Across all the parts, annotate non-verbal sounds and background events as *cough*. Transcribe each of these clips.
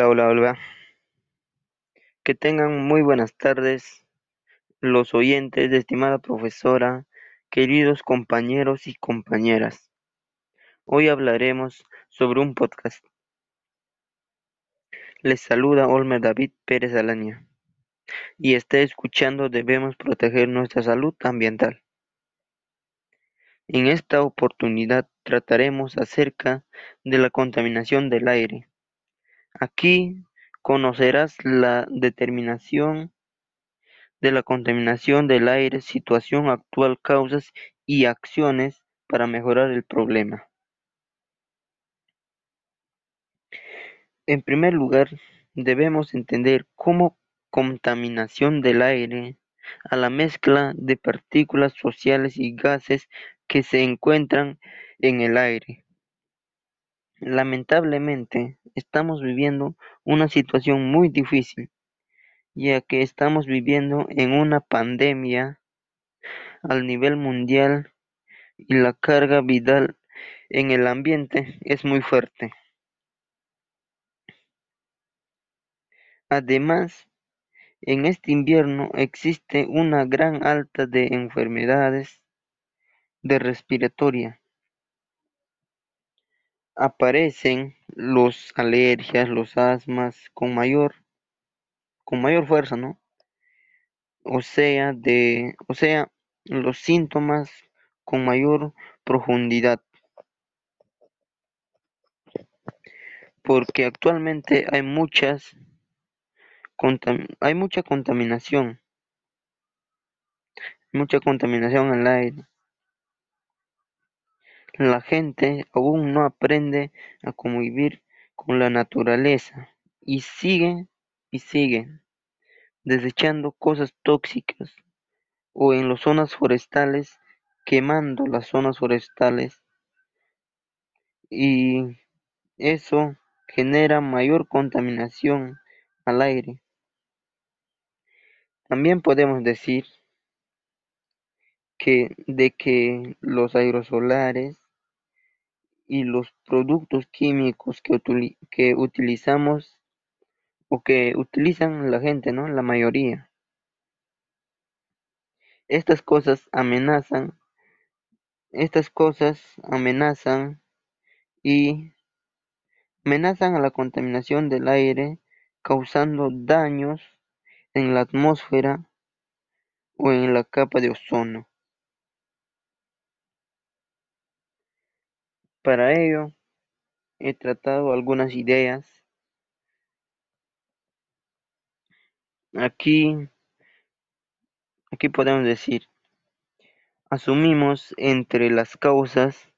Hola, hola, hola. Que tengan muy buenas tardes los oyentes, estimada profesora, queridos compañeros y compañeras. Hoy hablaremos sobre un podcast. Les saluda Olmer David Pérez Alaña y está escuchando Debemos proteger nuestra salud ambiental. En esta oportunidad trataremos acerca de la contaminación del aire. Aquí conocerás la determinación de la contaminación del aire, situación actual, causas y acciones para mejorar el problema. En primer lugar, debemos entender cómo contaminación del aire a la mezcla de partículas sociales y gases que se encuentran en el aire. Lamentablemente, estamos viviendo una situación muy difícil, ya que estamos viviendo en una pandemia al nivel mundial y la carga vital en el ambiente es muy fuerte. Además, en este invierno existe una gran alta de enfermedades de respiratoria. Aparecen los alergias, los asmas con mayor con mayor fuerza, ¿no? O sea, de o sea, los síntomas con mayor profundidad. Porque actualmente hay muchas hay mucha contaminación, mucha contaminación en el aire. La gente aún no aprende a convivir con la naturaleza y sigue y sigue desechando cosas tóxicas o en las zonas forestales, quemando las zonas forestales y eso genera mayor contaminación al aire. También podemos decir que de que los aerosolares y los productos químicos que, que utilizamos o que utilizan la gente, ¿no? La mayoría. Estas cosas amenazan, estas cosas amenazan y amenazan a la contaminación del aire, causando daños en la atmósfera o en la capa de ozono. Para ello, he tratado algunas ideas. Aquí, aquí podemos decir, asumimos entre las causas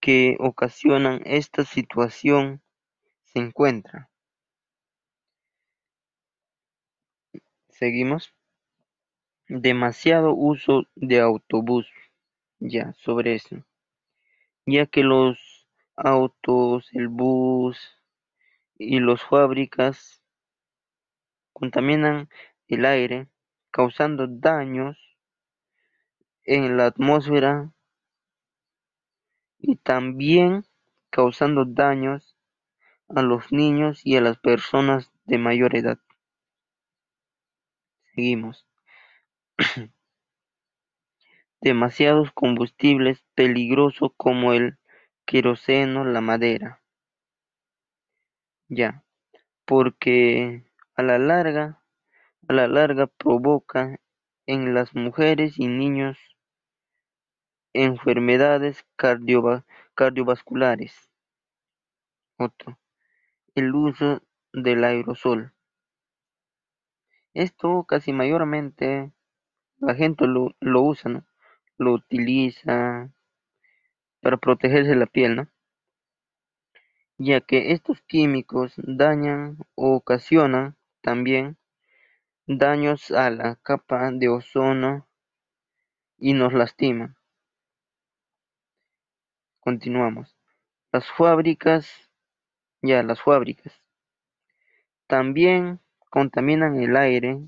que ocasionan esta situación se encuentra. Seguimos. Demasiado uso de autobús. Ya, sobre eso. Ya que los autos, el bus y las fábricas contaminan el aire, causando daños en la atmósfera y también causando daños a los niños y a las personas de mayor edad. Seguimos. *clears throat* Demasiados combustibles peligrosos como el queroseno, la madera. Ya, porque a la larga, a la larga provoca en las mujeres y niños enfermedades cardiovasculares. Otro, el uso del aerosol. Esto casi mayormente la gente lo, lo usa, ¿no? Lo utiliza para protegerse la piel, ¿no? Ya que estos químicos dañan o ocasionan también daños a la capa de ozono y nos lastiman. Continuamos. Las fábricas, ya las fábricas, también contaminan el aire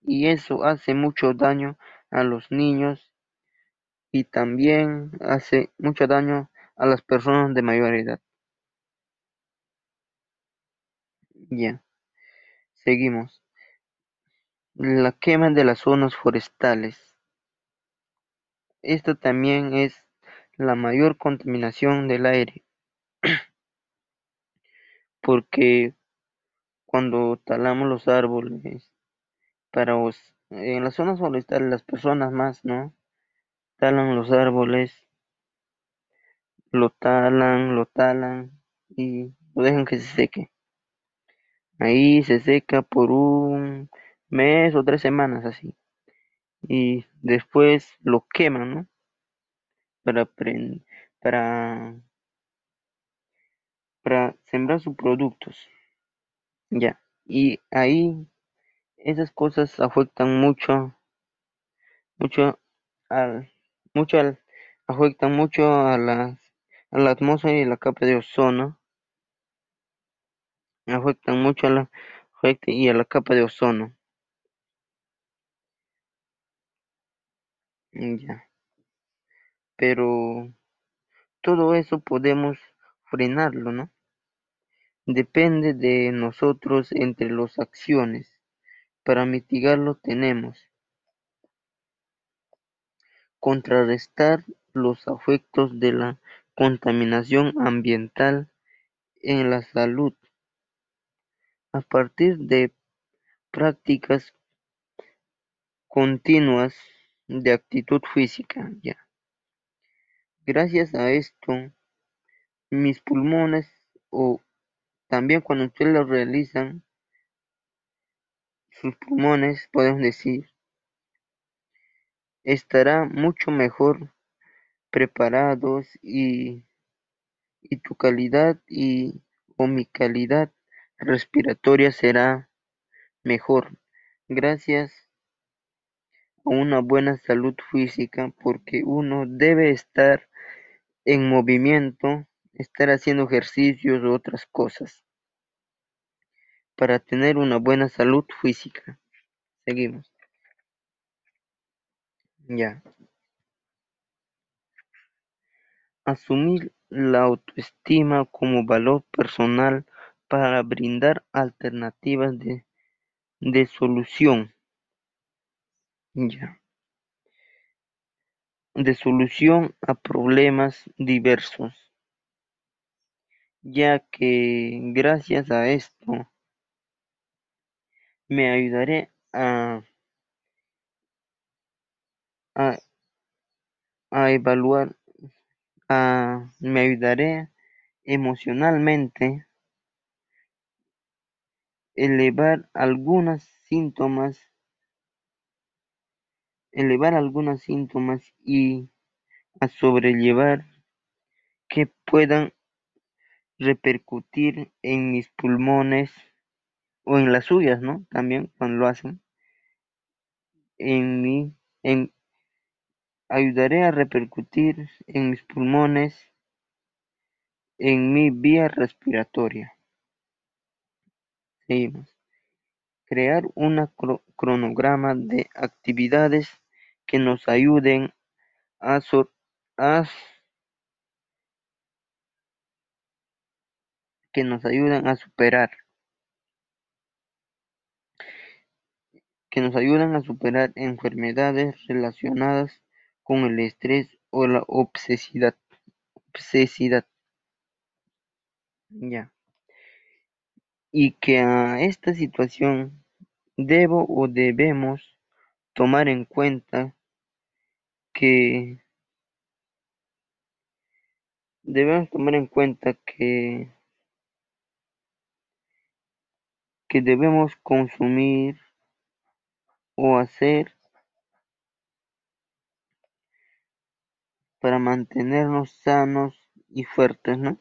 y eso hace mucho daño a los niños y también hace mucho daño a las personas de mayor edad. Ya, seguimos. La quema de las zonas forestales. Esto también es la mayor contaminación del aire, *clears throat* porque cuando talamos los árboles, para en las zonas forestales las personas más, ¿no? Talan los árboles, lo talan, lo talan y lo dejan que se seque. Ahí se seca por un mes o tres semanas así. Y después lo queman, ¿no? Para, para, para sembrar sus productos. Ya. Y ahí esas cosas afectan mucho, mucho al, mucho al, afectan mucho a la, atmósfera y la capa de ozono. Afectan mucho a la, y a la capa de ozono. Ya. Pero todo eso podemos frenarlo, ¿no? Depende de nosotros entre las acciones. Para mitigarlo tenemos contrarrestar los efectos de la contaminación ambiental en la salud a partir de prácticas continuas de actitud física. Gracias a esto, mis pulmones o también cuando ustedes lo realizan, sus pulmones, podemos decir, estará mucho mejor preparados y, y tu calidad y o mi calidad respiratoria será mejor gracias a una buena salud física porque uno debe estar en movimiento, estar haciendo ejercicios u otras cosas para tener una buena salud física. Seguimos. Ya. Asumir la autoestima como valor personal para brindar alternativas de, de solución. Ya. De solución a problemas diversos. Ya que gracias a esto me ayudaré a, a, evaluar, a, me ayudaré emocionalmente elevar algunos síntomas elevar algunos síntomas y a sobrellevar que puedan repercutir en mis pulmones o en las suyas, ¿no? También cuando lo hacen, en mi, en, ayudaré a repercutir en mis pulmones, en mi vía respiratoria. Seguimos. Crear un cronograma de actividades que nos ayuden a, que nos ayudan a superar que nos ayudan a superar enfermedades relacionadas con el estrés o la obsesidad. obsesidad. Ya. Y que a esta situación debo o debemos tomar en cuenta que debemos tomar en cuenta que que debemos consumir o hacer para mantenernos sanos y fuertes, ¿no?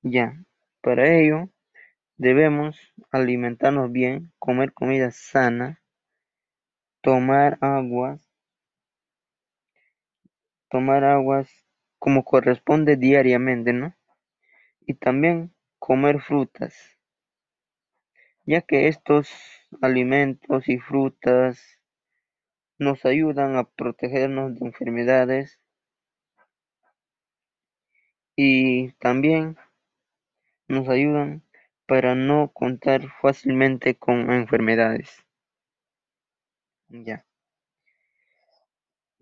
Ya, para ello debemos alimentarnos bien, comer comida sana, tomar agua, tomar aguas como corresponde diariamente, ¿no? Y también comer frutas, ya que estos alimentos y frutas nos ayudan a protegernos de enfermedades y también nos ayudan para no contar fácilmente con enfermedades. Ya,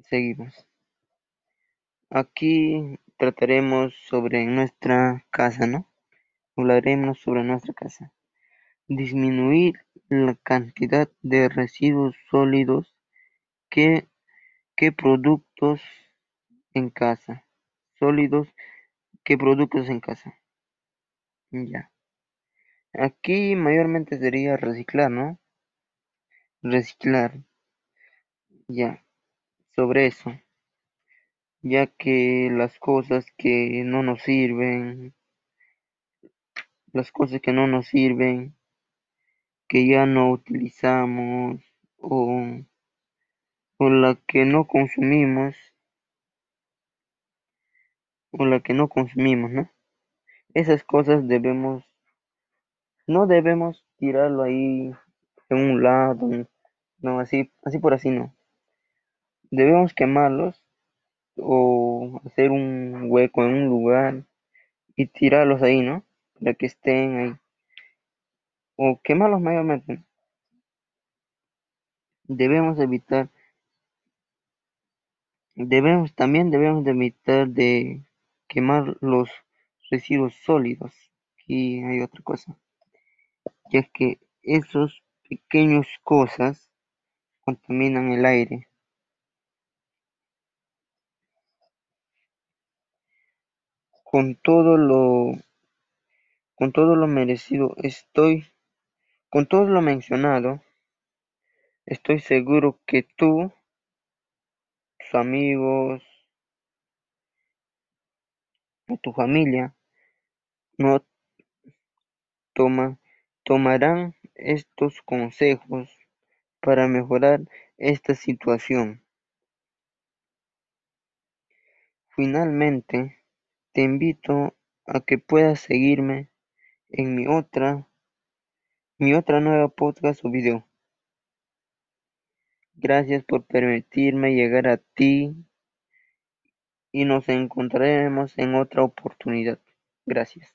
seguimos. Aquí trataremos sobre nuestra casa, ¿no? Hablaremos sobre nuestra casa. Disminuir la cantidad de residuos sólidos que, que productos en casa. Sólidos que productos en casa. Ya. Aquí mayormente sería reciclar, ¿no? Reciclar. Ya. Sobre eso. Ya que las cosas que no nos sirven, las cosas que no nos sirven, que ya no utilizamos o, o la que no consumimos, o la que no consumimos, ¿no? Esas cosas debemos, no debemos tirarlo ahí en un lado, no, así, así por así no. Debemos quemarlos o hacer un hueco en un lugar y tirarlos ahí, ¿no? Para que estén ahí. O quemarlos mayormente. Debemos evitar, debemos, también debemos de evitar de quemar los residuos sólidos. Aquí hay otra cosa. Ya que esos pequeños cosas contaminan el aire. Con todo lo con todo lo merecido estoy con todo lo mencionado, estoy seguro que tú, tus amigos tu familia no toma, tomarán estos consejos para mejorar esta situación. Finalmente, te invito a que puedas seguirme en mi otra mi otra nueva podcast o video. Gracias por permitirme llegar a ti y nos encontraremos en otra oportunidad. Gracias.